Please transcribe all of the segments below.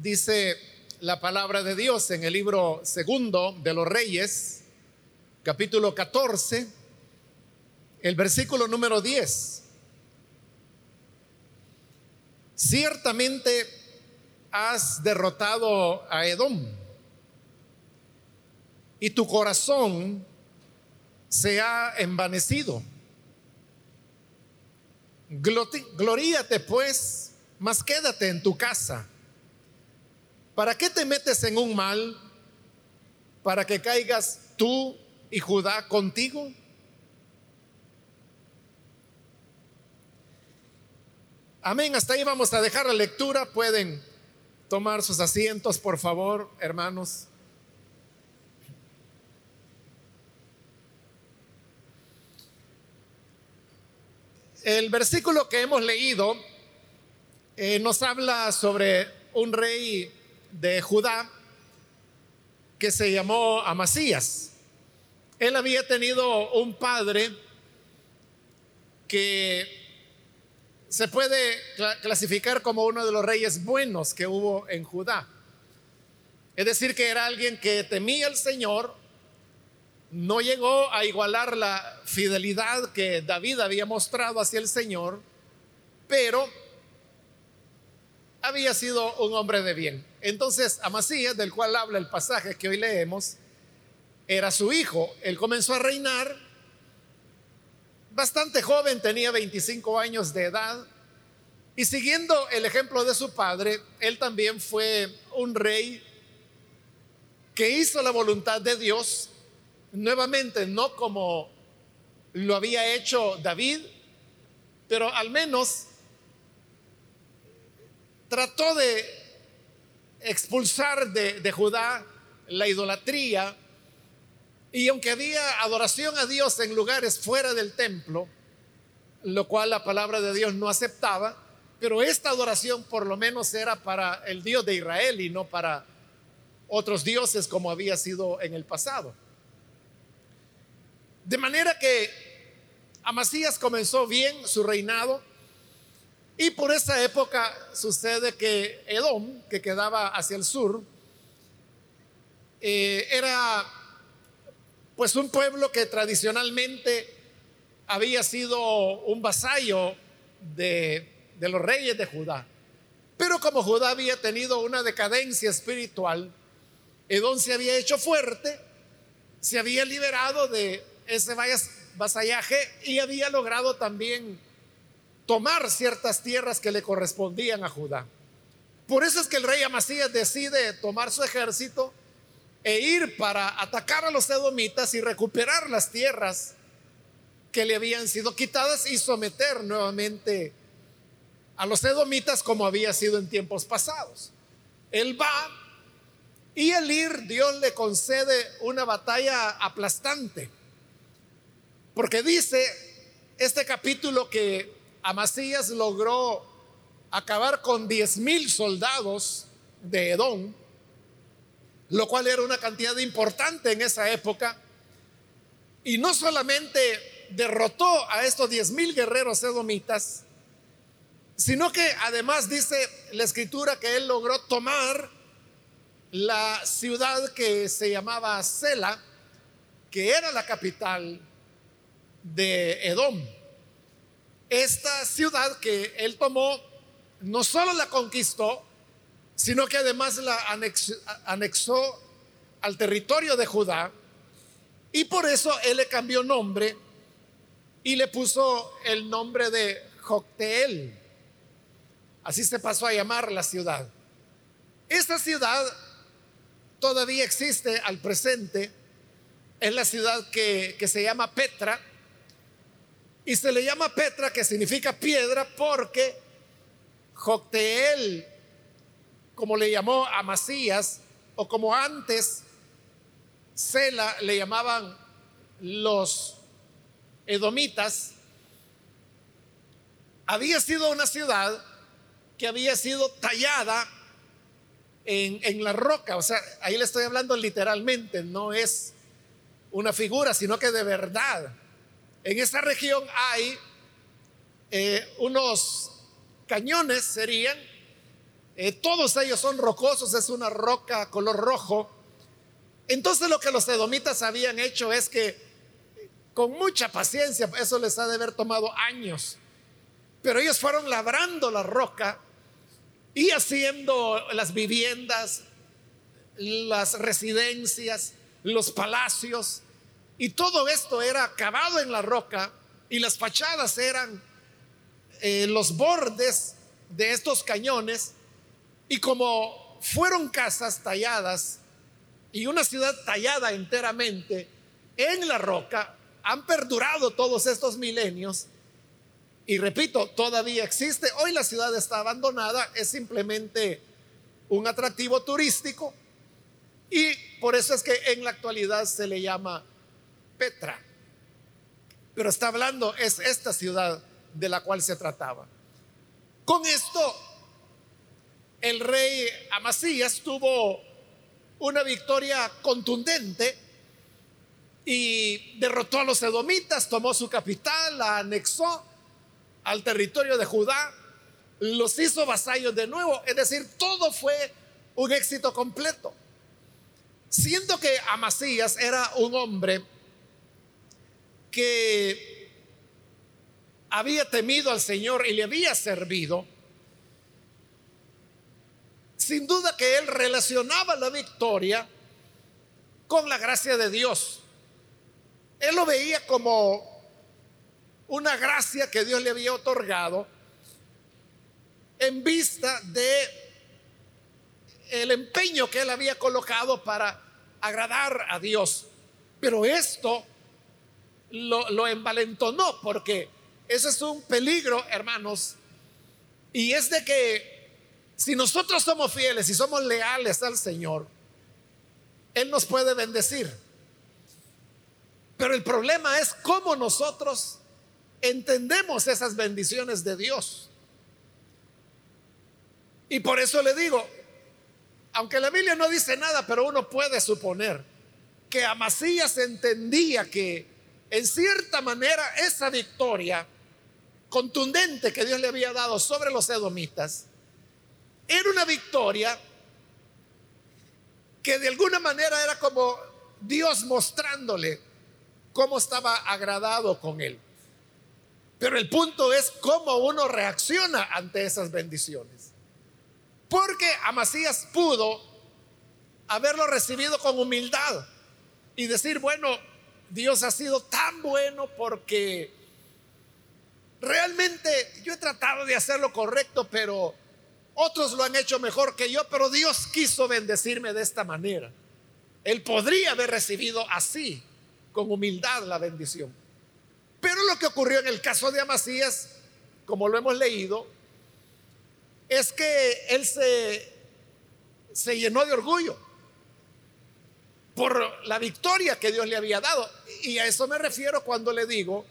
dice la palabra de Dios en el libro segundo de los Reyes, capítulo 14, el versículo número 10. Ciertamente has derrotado a Edom y tu corazón se ha envanecido. Gloríate pues, mas quédate en tu casa. ¿Para qué te metes en un mal? ¿Para que caigas tú y Judá contigo? Amén. Hasta ahí vamos a dejar la lectura. Pueden tomar sus asientos, por favor, hermanos. El versículo que hemos leído eh, nos habla sobre un rey de Judá que se llamó Amasías. Él había tenido un padre que se puede clasificar como uno de los reyes buenos que hubo en Judá. Es decir, que era alguien que temía al Señor, no llegó a igualar la fidelidad que David había mostrado hacia el Señor, pero había sido un hombre de bien. Entonces, Amasías, del cual habla el pasaje que hoy leemos, era su hijo. Él comenzó a reinar bastante joven, tenía 25 años de edad, y siguiendo el ejemplo de su padre, él también fue un rey que hizo la voluntad de Dios nuevamente no como lo había hecho David, pero al menos trató de expulsar de, Judá la idolatría y aunque había adoración a Dios en lugares fuera del templo, lo cual la palabra de Dios no aceptaba, pero esta adoración por lo menos era para el Dios de Israel y no para otros dioses como había sido en el pasado. De manera que Amasías comenzó bien su reinado y por esa época sucede que Edom, que quedaba hacia el sur, eh, era pues un pueblo que tradicionalmente había sido un vasallo de, de los reyes de Judá. Pero como Judá había tenido una decadencia espiritual, Edom se había hecho fuerte, se había liberado de ese vasallaje y había logrado también tomar ciertas tierras que le correspondían a Judá. Por eso es que el rey Amasías decide tomar su ejército e ir para atacar a los edomitas y recuperar las tierras que le habían sido quitadas y someter nuevamente a los edomitas como había sido en tiempos pasados. Él va y el ir Dios le concede una batalla aplastante. Porque dice este capítulo que Amasías logró acabar con diez mil soldados de Edom, lo cual era una cantidad importante en esa época. Y no solamente derrotó a estos diez mil guerreros edomitas, sino que además dice la escritura que él logró tomar la ciudad que se llamaba Sela, que era la capital de Edom. Esta ciudad que él tomó, no solo la conquistó, sino que además la anexó, al territorio de Judá. Y por eso él le cambió nombre y le puso el nombre de Jocteel. Así se pasó a llamar la ciudad. Esta ciudad todavía existe al presente. Es la ciudad que, que se llama Petra y se le llama Petra, que significa piedra, porque Jocteel, como le llamó a Masías, o como antes Sela le llamaban los edomitas, había sido una ciudad que había sido tallada en, en, la roca. O sea, ahí le estoy hablando literalmente, no es una figura, sino que de verdad en esa región hay eh, unos cañones, serían, eh, todos ellos son rocosos, es una roca color rojo. Entonces lo que los edomitas habían hecho es que con mucha paciencia, eso les ha de haber tomado años, pero ellos fueron labrando la roca y haciendo las viviendas, las residencias, los palacios, y todo esto era acabado en la roca y las fachadas eran eh, los bordes de estos cañones. Y como fueron casas talladas y una ciudad tallada enteramente en la roca, han perdurado todos estos milenios. Y repito, todavía existe. Hoy la ciudad está abandonada, es simplemente un atractivo turístico. Y por eso es que en la actualidad se le llama Petra. Pero está hablando, es esta ciudad de la cual se trataba. Con esto, el rey Amasías tuvo una victoria contundente y derrotó a los edomitas, tomó su capital, la anexó al territorio de Judá, los hizo vasallos de nuevo, es decir, todo fue un éxito completo. Siendo que Amasías era un hombre que había temido al Señor y le había servido, sin duda que él relacionaba la victoria con la gracia de Dios. Él lo veía como una gracia que Dios le había otorgado en vista de el empeño que él había colocado para agradar a Dios. Pero esto lo, lo envalentonó porque eso es un peligro, hermanos. Y es de que si nosotros somos fieles y somos leales al Señor, Él nos puede bendecir. Pero el problema es cómo nosotros entendemos esas bendiciones de Dios. Y por eso le digo, aunque la Biblia no dice nada, pero uno puede suponer que Amasías entendía que en cierta manera esa victoria contundente que Dios le había dado sobre los edomitas era una victoria que de alguna manera era como Dios mostrándole cómo estaba agradado con él. Pero el punto es cómo uno reacciona ante esas bendiciones. Porque Amasías pudo haberlo recibido con humildad y decir, bueno, Dios ha sido tan bueno porque realmente yo he tratado de hacer lo correcto, pero otros lo han hecho mejor que yo, pero Dios quiso bendecirme de esta manera. Él podría haber recibido así, con humildad, la bendición. Pero lo que ocurrió en el caso de Amasías, como lo hemos leído, es que él se, se llenó de orgullo por la victoria que Dios le había dado. Y a eso me refiero cuando le digo,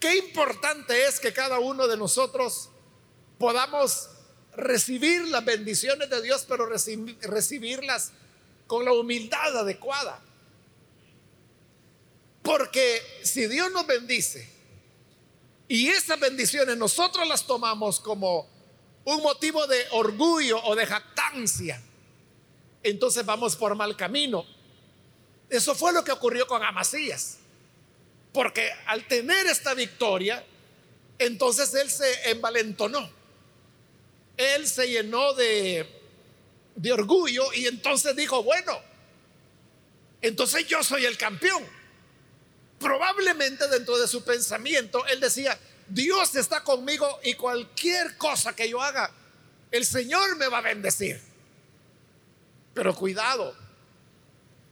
qué importante es que cada uno de nosotros podamos recibir las bendiciones de Dios, pero recibirlas con la humildad adecuada. Porque si Dios nos bendice, y esas bendiciones nosotros las tomamos como un motivo de orgullo o de jactancia. Entonces vamos por mal camino. Eso fue lo que ocurrió con Amasías. Porque al tener esta victoria, entonces él se envalentonó. Él se llenó de, de orgullo y entonces dijo, bueno, entonces yo soy el campeón probablemente dentro de su pensamiento, él decía, Dios está conmigo y cualquier cosa que yo haga, el Señor me va a bendecir. Pero cuidado,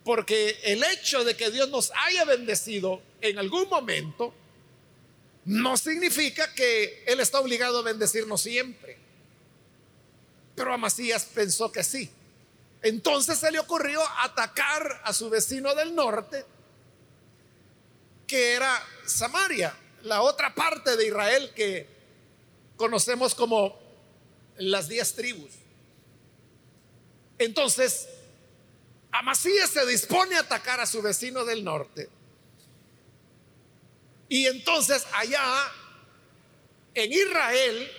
porque el hecho de que Dios nos haya bendecido en algún momento, no significa que Él está obligado a bendecirnos siempre. Pero Amasías pensó que sí. Entonces se le ocurrió atacar a su vecino del norte que era Samaria, la otra parte de Israel que conocemos como las diez tribus. Entonces, Amasías se dispone a atacar a su vecino del norte. Y entonces allá, en Israel,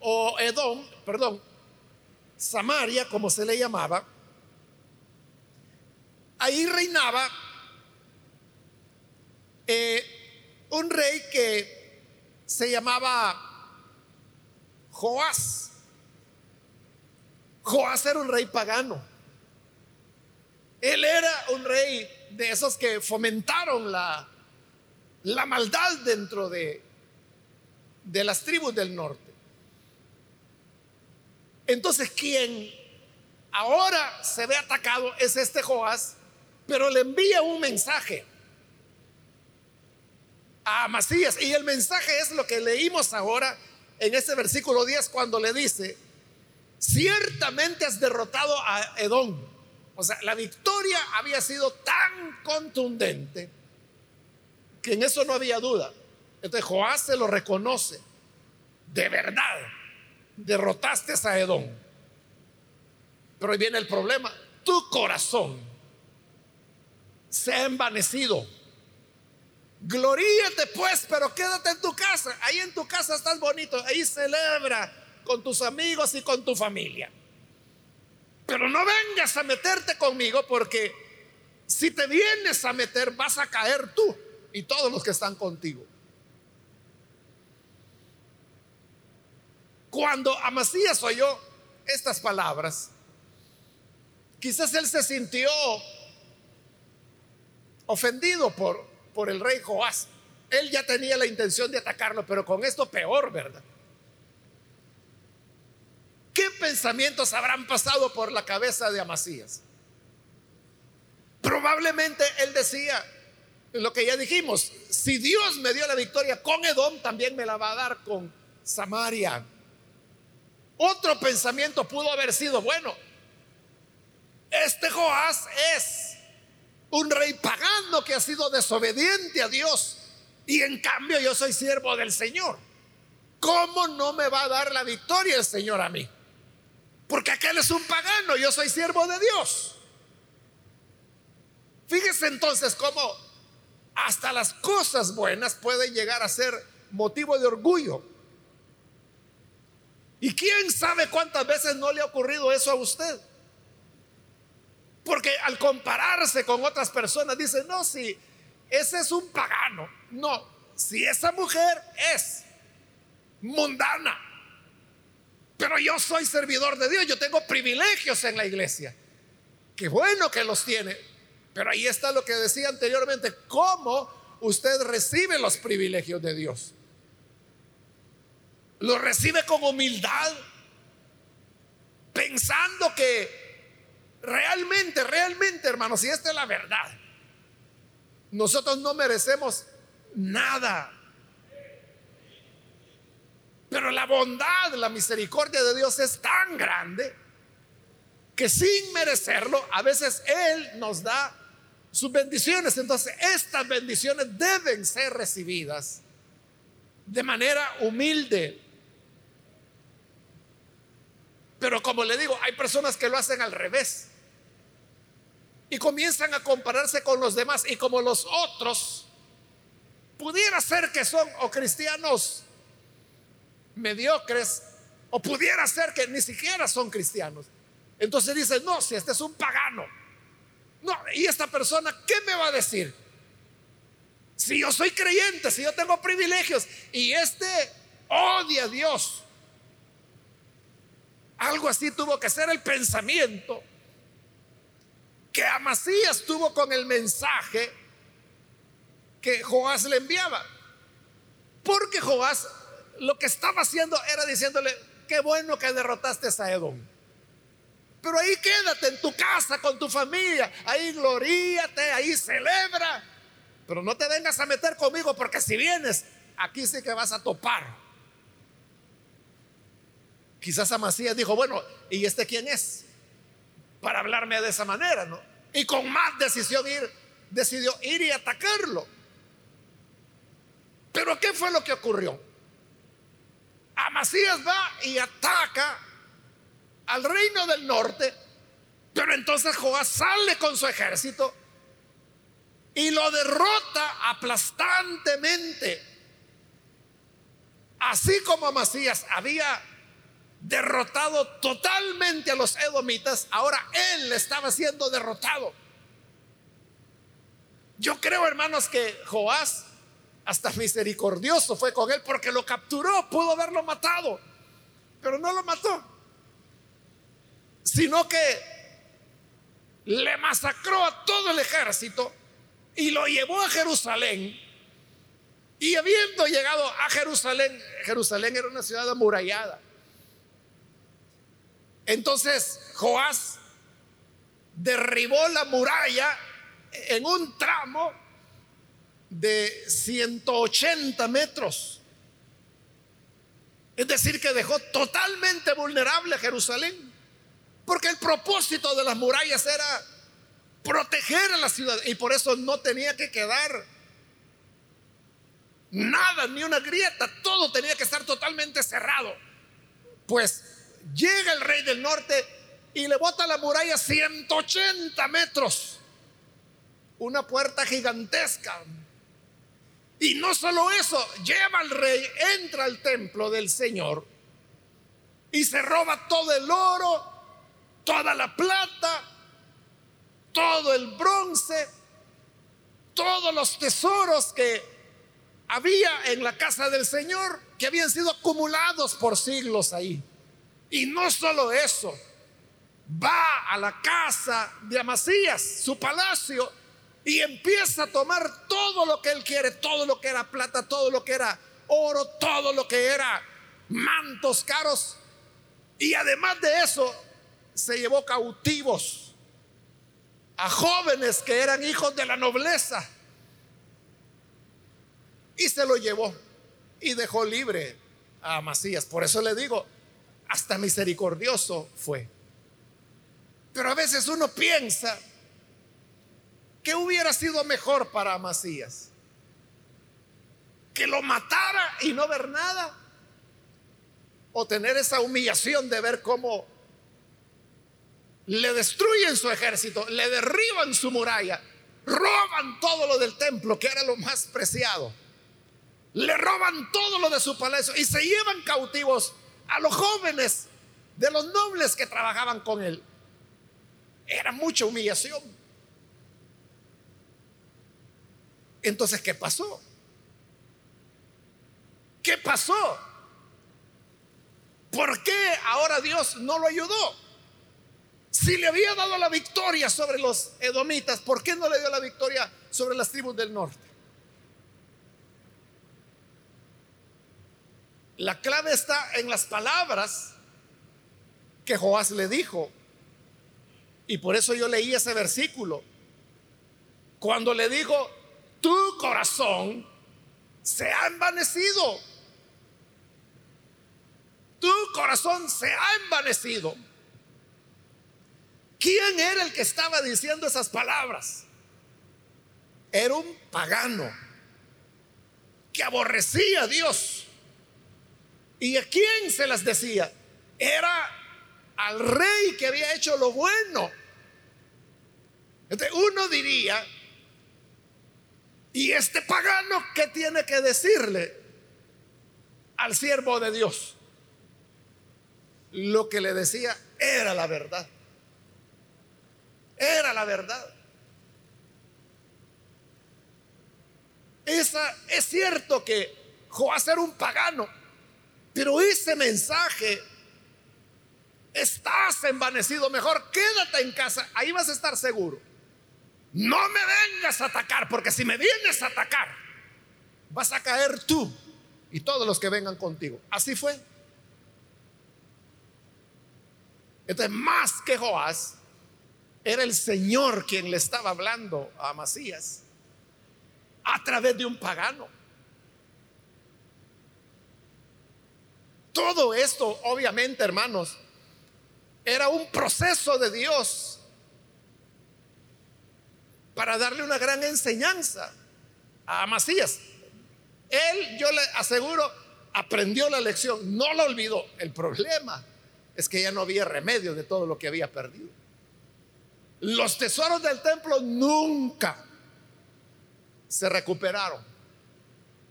o Edom, perdón, Samaria, como se le llamaba, ahí reinaba eh, un rey que se llamaba Joás. Joás era un rey pagano. Él era un rey de esos que fomentaron la, la maldad dentro de, de las tribus del norte. Entonces, quien ahora se ve atacado es este Joás, pero le envía un mensaje a Amasías. Y el mensaje es lo que leímos ahora en ese versículo 10 cuando le dice, ciertamente has derrotado a Edom. O sea, la victoria había sido tan contundente que en eso no había duda. Entonces Joás se lo reconoce. De verdad, derrotaste a Edom. Pero ahí viene el problema. Tu corazón se ha envanecido. Gloríate pues, pero quédate en tu casa. Ahí en tu casa estás bonito. Ahí celebra con tus amigos y con tu familia. Pero no vengas a meterte conmigo porque si te vienes a meter vas a caer tú y todos los que están contigo. Cuando Amasías oyó estas palabras, quizás él se sintió ofendido por, por el rey Joás. Él ya tenía la intención de atacarlo, pero con esto peor, ¿verdad? ¿Qué pensamientos habrán pasado por la cabeza de Amasías? Probablemente él decía lo que ya dijimos, si Dios me dio la victoria con Edom, también me la va a dar con Samaria. Otro pensamiento pudo haber sido, bueno, este Joás es un rey pagano que ha sido desobediente a Dios y en cambio yo soy siervo del Señor. ¿Cómo no me va a dar la victoria el Señor a mí? Porque aquel es un pagano, yo soy siervo de Dios. Fíjese entonces cómo hasta las cosas buenas pueden llegar a ser motivo de orgullo. ¿Y quién sabe cuántas veces no le ha ocurrido eso a usted? Porque al compararse con otras personas dice, no, si ese es un pagano. No, si esa mujer es mundana, pero yo soy servidor de Dios, yo tengo privilegios en la iglesia. Qué bueno que los tiene. Pero ahí está lo que decía anteriormente, cómo usted recibe los privilegios de Dios lo recibe con humildad, pensando que realmente, realmente, hermanos, si esta es la verdad, nosotros no merecemos nada. Pero la bondad, la misericordia de Dios es tan grande que sin merecerlo, a veces Él nos da sus bendiciones. Entonces, estas bendiciones deben ser recibidas de manera humilde, pero como le digo, hay personas que lo hacen al revés. Y comienzan a compararse con los demás. Y como los otros, pudiera ser que son o cristianos mediocres, o pudiera ser que ni siquiera son cristianos. Entonces dicen, no, si este es un pagano. No, y esta persona, ¿qué me va a decir? Si yo soy creyente, si yo tengo privilegios y este odia a Dios, algo así tuvo que ser el pensamiento que Amasías tuvo con el mensaje que Joás le enviaba. Porque Joás lo que estaba haciendo era diciéndole, qué bueno que derrotaste a Edom. Pero ahí quédate en tu casa con tu familia, ahí gloríate, ahí celebra. Pero no te vengas a meter conmigo porque si vienes, aquí sí que vas a topar. Quizás Amasías dijo, bueno, ¿y este quién es? Para hablarme de esa manera, ¿no? Y con más decisión ir, decidió ir y atacarlo. Pero ¿qué fue lo que ocurrió? Amasías va y ataca al reino del norte, pero entonces Joás sale con su ejército y lo derrota aplastantemente. Así como Amasías había derrotado totalmente a los edomitas, ahora él estaba siendo derrotado. Yo creo, hermanos, que Joás hasta misericordioso fue con él porque lo capturó, pudo haberlo matado, pero no lo mató, sino que le masacró a todo el ejército y lo llevó a Jerusalén. Y habiendo llegado a Jerusalén, Jerusalén era una ciudad amurallada. Entonces Joás derribó la muralla en un tramo de 180 metros. Es decir, que dejó totalmente vulnerable a Jerusalén. Porque el propósito de las murallas era proteger a la ciudad y por eso no tenía que quedar nada, ni una grieta, todo tenía que estar totalmente cerrado. Pues llega el rey del norte y le bota la muralla 180 metros, una puerta gigantesca. Y no solo eso, lleva al rey, entra al templo del Señor y se roba todo el oro, toda la plata, todo el bronce, todos los tesoros que había en la casa del Señor, que habían sido acumulados por siglos ahí. Y no solo eso, va a la casa de Amasías, su palacio, y empieza a tomar todo lo que él quiere, todo lo que era plata, todo lo que era oro, todo lo que era mantos caros. Y además de eso, se llevó cautivos a jóvenes que eran hijos de la nobleza y se lo llevó y dejó libre a Amasías. Por eso le digo, hasta misericordioso fue. Pero a veces uno piensa que hubiera sido mejor para Amasías. Que lo matara y no ver nada. O tener esa humillación de ver cómo le destruyen su ejército, le derriban su muralla, roban todo lo del templo, que era lo más preciado. Le roban todo lo de su palacio y se llevan cautivos a los jóvenes de los nobles que trabajaban con él. Era mucha humillación. Entonces, ¿qué pasó? ¿Qué pasó? ¿Por qué ahora Dios no lo ayudó? Si le había dado la victoria sobre los edomitas, ¿por qué no le dio la victoria sobre las tribus del norte? La clave está en las palabras que Joás le dijo. Y por eso yo leí ese versículo. Cuando le dijo, tu corazón se ha envanecido. Tu corazón se ha envanecido. ¿Quién era el que estaba diciendo esas palabras? Era un pagano que aborrecía a Dios. ¿Y a quién se las decía? Era al rey que había hecho lo bueno. Entonces uno diría, ¿y este pagano qué tiene que decirle al siervo de Dios? Lo que le decía era la verdad. Era la verdad. Esa, es cierto que Joás era un pagano, pero ese mensaje, estás envanecido, mejor quédate en casa, ahí vas a estar seguro. No me vengas a atacar, porque si me vienes a atacar, vas a caer tú y todos los que vengan contigo. Así fue. Entonces, más que Joás, era el Señor quien le estaba hablando a Amasías a través de un pagano. Todo esto, obviamente, hermanos, era un proceso de Dios para darle una gran enseñanza a Amasías. Él, yo le aseguro, aprendió la lección, no la olvidó. El problema es que ya no había remedio de todo lo que había perdido. Los tesoros del templo nunca se recuperaron.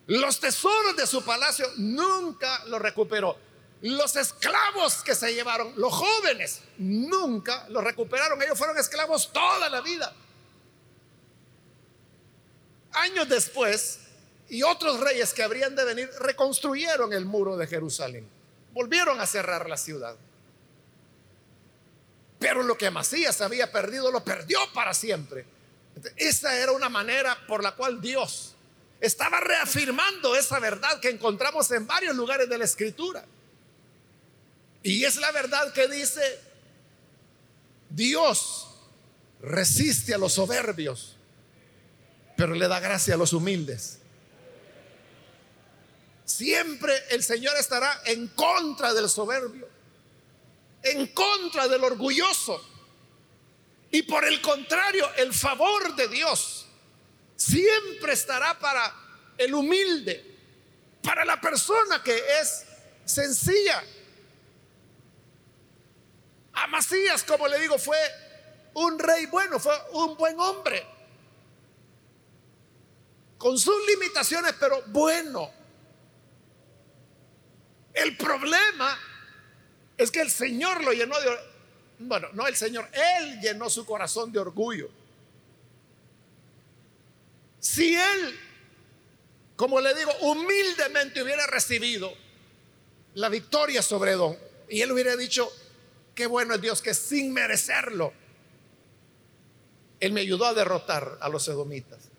Los tesoros de su palacio nunca lo recuperó. Los esclavos que se llevaron, los jóvenes, nunca los recuperaron. Ellos fueron esclavos toda la vida. Años después, y otros reyes que habrían de venir, reconstruyeron el muro de Jerusalén. Volvieron a cerrar la ciudad. Pero lo que Amasías había perdido, lo perdió para siempre. Esa era una manera por la cual Dios estaba reafirmando esa verdad que encontramos en varios lugares de la escritura. Y es la verdad que dice, Dios resiste a los soberbios, pero le da gracia a los humildes. Siempre el Señor estará en contra del soberbio, en contra del orgulloso. Y por el contrario, el favor de Dios siempre estará para el humilde, para la persona que es sencilla. Amasías, como le digo, fue un rey bueno, fue un buen hombre, con sus limitaciones, pero bueno. El problema es que el Señor lo llenó de... Bueno, no el Señor, Él llenó su corazón de orgullo. Si Él, como le digo, humildemente hubiera recibido la victoria sobre Don, y Él hubiera dicho, qué bueno es Dios que sin merecerlo, Él me ayudó a derrotar a los edomitas.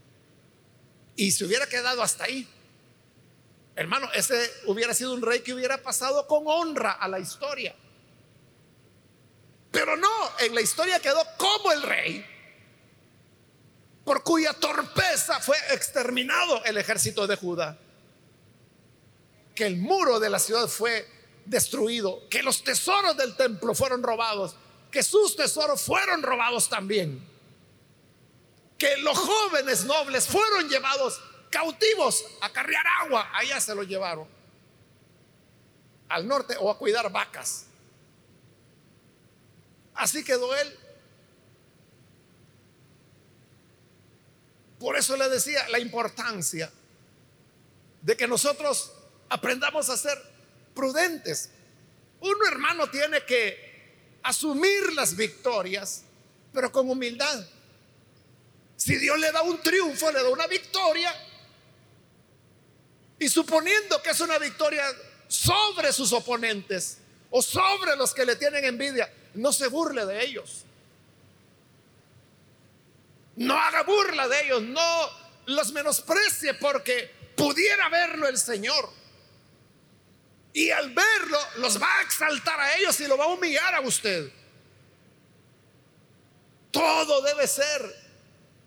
Y se hubiera quedado hasta ahí. Hermano, ese hubiera sido un rey que hubiera pasado con honra a la historia. Pero no, en la historia quedó como el rey, por cuya torpeza fue exterminado el ejército de Judá. Que el muro de la ciudad fue destruido, que los tesoros del templo fueron robados, que sus tesoros fueron robados también, que los jóvenes nobles fueron llevados cautivos a carrear agua, allá se lo llevaron, al norte o a cuidar vacas. Así quedó él. Por eso le decía la importancia de que nosotros aprendamos a ser prudentes. Uno hermano tiene que asumir las victorias, pero con humildad. Si Dios le da un triunfo, le da una victoria, y suponiendo que es una victoria sobre sus oponentes o sobre los que le tienen envidia, no se burle de ellos. No haga burla de ellos, no los menosprecie porque pudiera verlo el Señor. Y al verlo, los va a exaltar a ellos y lo va a humillar a usted. Todo debe ser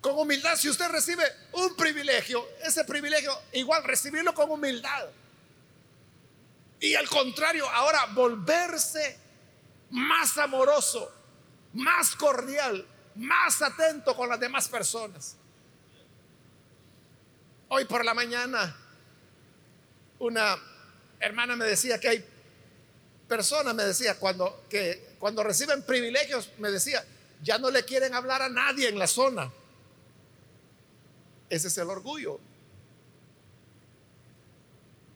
con humildad. Si usted recibe un privilegio, ese privilegio igual recibirlo con humildad. Y al contrario, ahora volverse más amoroso, más cordial, más atento con las demás personas. Hoy por la mañana, una hermana me decía que hay personas, me decía, cuando, que cuando reciben privilegios, me decía, ya no le quieren hablar a nadie en la zona. Ese es el orgullo.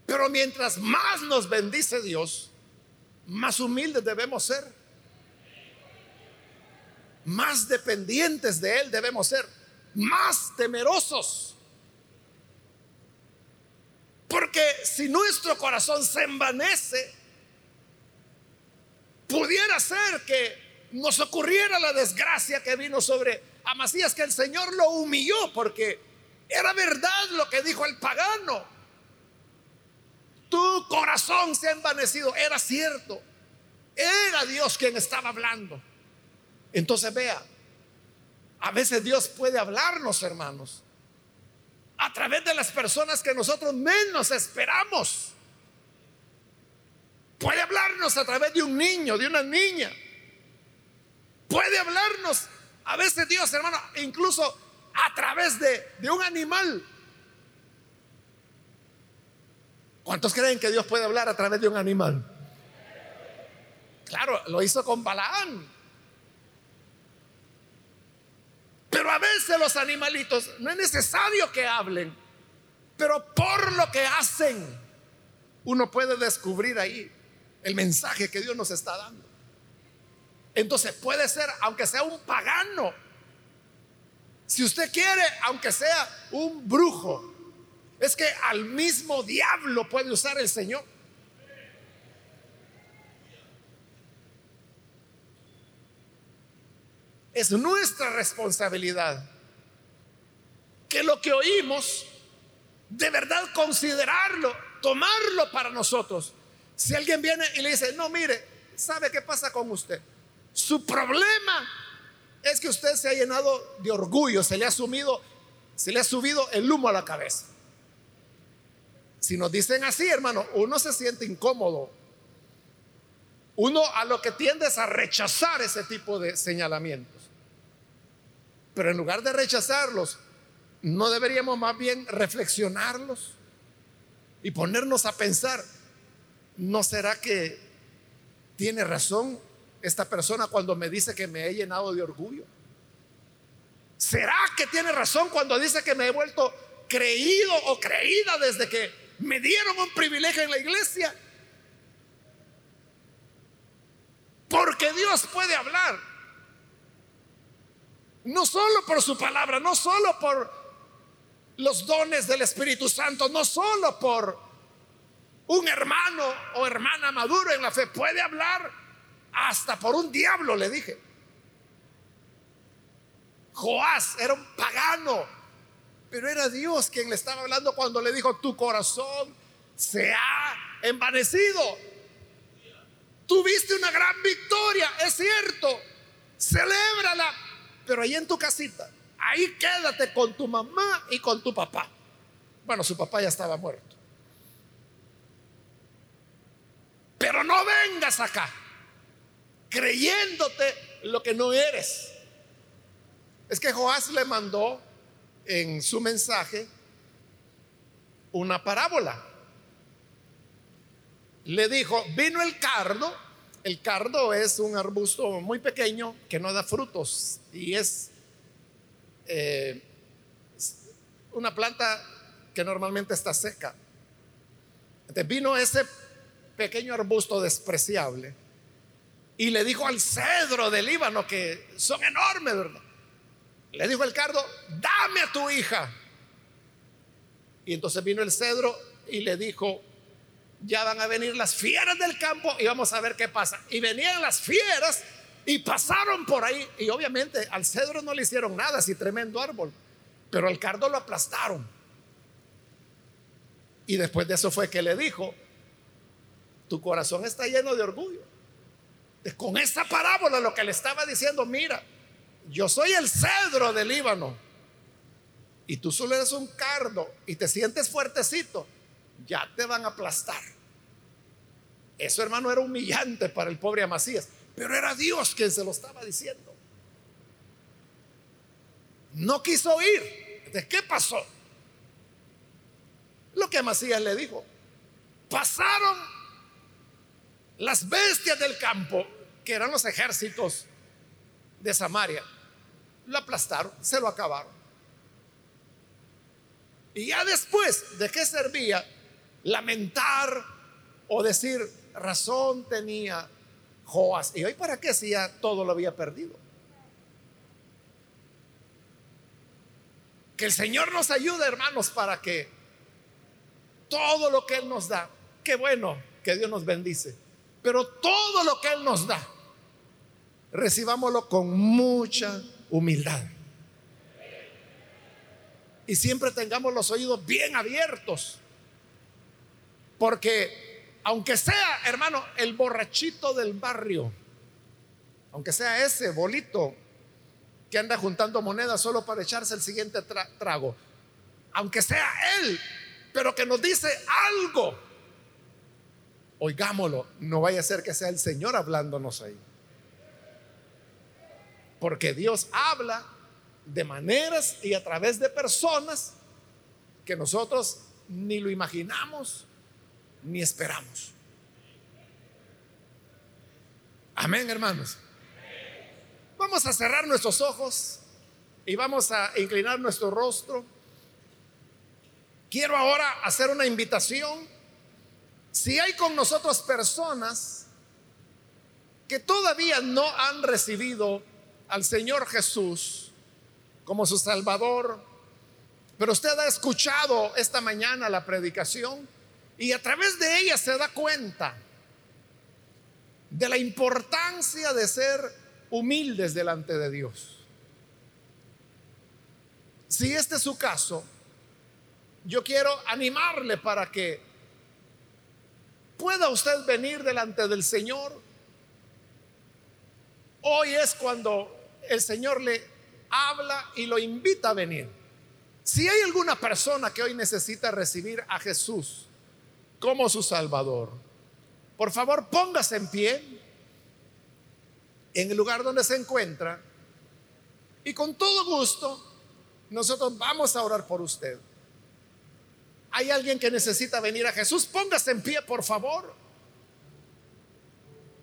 Pero mientras más nos bendice Dios, más humildes debemos ser. Más dependientes de Él debemos ser. Más temerosos. Porque si nuestro corazón se envanece, pudiera ser que nos ocurriera la desgracia que vino sobre Amasías, que el Señor lo humilló porque era verdad lo que dijo el pagano. Tu corazón se ha envanecido. Era cierto. Era Dios quien estaba hablando. Entonces vea, a veces Dios puede hablarnos, hermanos, a través de las personas que nosotros menos esperamos. Puede hablarnos a través de un niño, de una niña. Puede hablarnos, a veces Dios, hermano, incluso a través de, un animal. ¿Cuántos creen que Dios puede hablar a través de un animal? Claro, lo hizo con Balaán. Pero a veces los animalitos no es necesario que hablen, pero por lo que hacen, uno puede descubrir ahí el mensaje que Dios nos está dando. Entonces puede ser, aunque sea un pagano, si usted quiere, aunque sea un brujo, es que al mismo diablo puede usar el Señor. Es nuestra responsabilidad que lo que oímos, de verdad considerarlo, tomarlo para nosotros. Si alguien viene y le dice, no, mire, ¿sabe qué pasa con usted? Su problema es que usted se ha llenado de orgullo, se le ha sumido, se le ha subido el humo a la cabeza. Si nos dicen así, hermano, uno se siente incómodo. Uno a lo que tiende es a rechazar ese tipo de señalamientos. Pero en lugar de rechazarlos, ¿no deberíamos más bien reflexionarlos y ponernos a pensar, ¿no será que tiene razón esta persona cuando me dice que me he llenado de orgullo? ¿Será que tiene razón cuando dice que me he vuelto creído o creída desde que me dieron un privilegio en la iglesia? Porque Dios puede hablar no solo por su palabra, no solo por los dones del Espíritu Santo, no solo por un hermano o hermana maduro en la fe, puede hablar hasta por un diablo, le dije. Joás era un pagano, pero era Dios quien le estaba hablando cuando le dijo, tu corazón se ha envanecido. Tuviste una gran victoria, es cierto, celébrala, pero ahí en tu casita, ahí quédate con tu mamá y con tu papá. Bueno, su papá ya estaba muerto. Pero no vengas acá creyéndote lo que no eres. Es que Joás le mandó en su mensaje una parábola. Le dijo, vino el cardo el cardo es un arbusto muy pequeño que no da frutos y es eh, una planta que normalmente está seca. Entonces vino ese pequeño arbusto despreciable y le dijo al cedro del Líbano, que son enormes, ¿verdad? Le dijo el cardo, dame a tu hija. Y entonces vino el cedro y le dijo, ya van a venir las fieras del campo y vamos a ver qué pasa. Y venían las fieras y pasaron por ahí. Y obviamente al cedro no le hicieron nada, así tremendo árbol. Pero al cardo lo aplastaron. Y después de eso fue que le dijo, tu corazón está lleno de orgullo. Con esa parábola lo que le estaba diciendo, mira, yo soy el cedro del Líbano. Y tú solo eres un cardo y te sientes fuertecito ya te van a aplastar. Eso, hermano, era humillante para el pobre Amasías, pero era Dios quien se lo estaba diciendo. No quiso oír. ¿De qué pasó? Lo que Amasías le dijo. Pasaron las bestias del campo, que eran los ejércitos de Samaria. Lo aplastaron, se lo acabaron. Y ya después, ¿de qué servía lamentar o decir, razón tenía Joás. ¿Y hoy para qué si ya todo lo había perdido? Que el Señor nos ayude, hermanos, para que todo lo que Él nos da, qué bueno que Dios nos bendice, pero todo lo que Él nos da, recibámoslo con mucha humildad. Y siempre tengamos los oídos bien abiertos porque aunque sea, hermano, el borrachito del barrio, aunque sea ese bolito que anda juntando monedas solo para echarse el siguiente trago, aunque sea él, pero que nos dice algo, oigámoslo, no vaya a ser que sea el Señor hablándonos ahí. Porque Dios habla de maneras y a través de personas que nosotros ni lo imaginamos ni esperamos. Amén, hermanos. Vamos a cerrar nuestros ojos y vamos a inclinar nuestro rostro. Quiero ahora hacer una invitación Si hay con nosotros personas que todavía no han recibido al Señor Jesús como su Salvador, pero usted ha escuchado esta mañana la predicación y a través de ella se da cuenta de la importancia de ser humildes delante de Dios. Si este es su caso, yo quiero animarle para que pueda usted venir delante del Señor. Hoy es cuando el Señor le habla y lo invita a venir. Si hay alguna persona que hoy necesita recibir a Jesús como su Salvador, por favor póngase en pie en el lugar donde se encuentra y con todo gusto nosotros vamos a orar por usted. ¿Hay alguien que necesita venir a Jesús? Póngase en pie, por favor.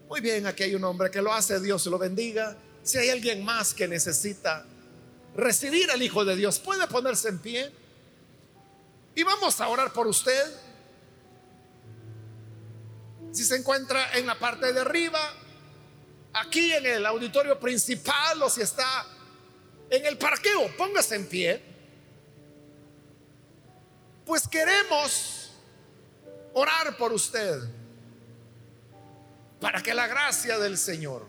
Muy bien, aquí hay un hombre que lo hace, Dios lo bendiga. Si hay alguien más que necesita recibir al Hijo de Dios, puede ponerse en pie. Y vamos a orar por usted. Si se encuentra en la parte de arriba, aquí en el auditorio principal o si está en el parqueo, póngase en pie. Pues queremos orar por usted para que la gracia del Señor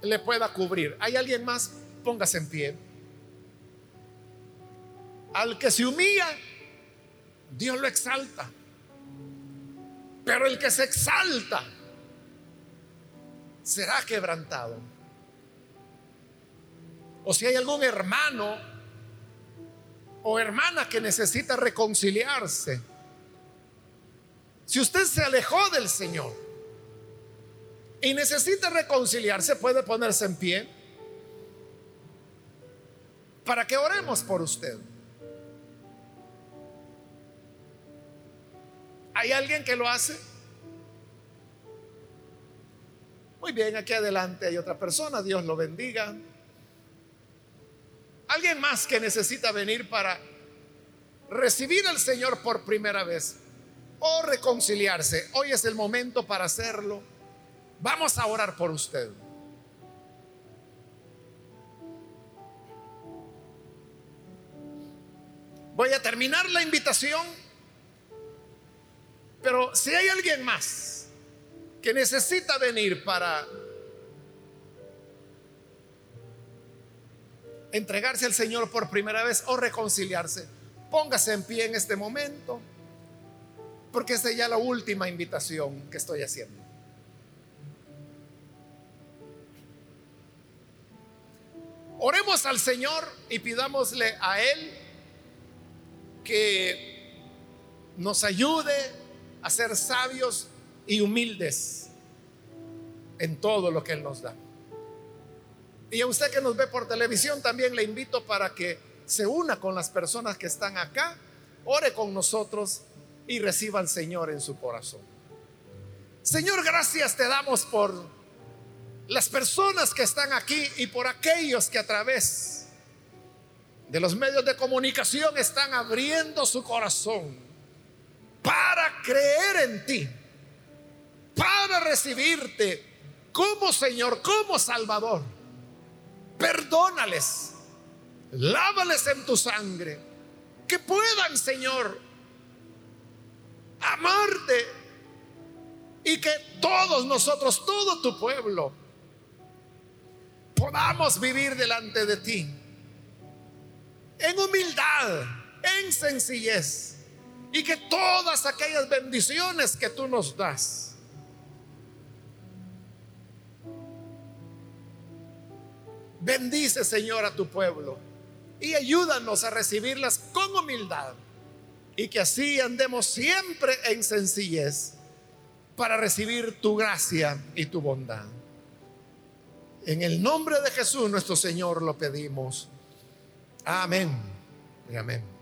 le pueda cubrir. ¿Hay alguien más? Póngase en pie. Al que se humilla, Dios lo exalta. Pero el que se exalta, será quebrantado. O si hay algún hermano o hermana que necesita reconciliarse, si usted se alejó del Señor y necesita reconciliarse, puede ponerse en pie para que oremos por usted. ¿Hay alguien que lo hace? Muy bien, aquí adelante hay otra persona, Dios lo bendiga. Alguien más que necesita venir para recibir al Señor por primera vez o reconciliarse. Hoy es el momento para hacerlo. Vamos a orar por usted. Voy a terminar la invitación, pero si hay alguien más que necesita venir para entregarse al Señor por primera vez o reconciliarse, póngase en pie en este momento, porque esta es ya la última invitación que estoy haciendo. Oremos al Señor y pidámosle a Él que nos ayude a ser sabios y humildes en todo lo que Él nos da. Y a usted que nos ve por televisión también le invito para que se una con las personas que están acá, ore con nosotros y reciba al Señor en su corazón. Señor, gracias te damos por las personas que están aquí y por aquellos que a través de los medios de comunicación están abriendo su corazón para creer en ti para recibirte como Señor, como Salvador. Perdónales, lávales en tu sangre, que puedan, Señor, amarte y que todos nosotros, todo tu pueblo, podamos vivir delante de ti en humildad, en sencillez, y que todas aquellas bendiciones que tú nos das, Bendice, Señor, a tu pueblo y ayúdanos a recibirlas con humildad y que así andemos siempre en sencillez para recibir tu gracia y tu bondad. En el nombre de Jesús nuestro Señor lo pedimos. Amén amén.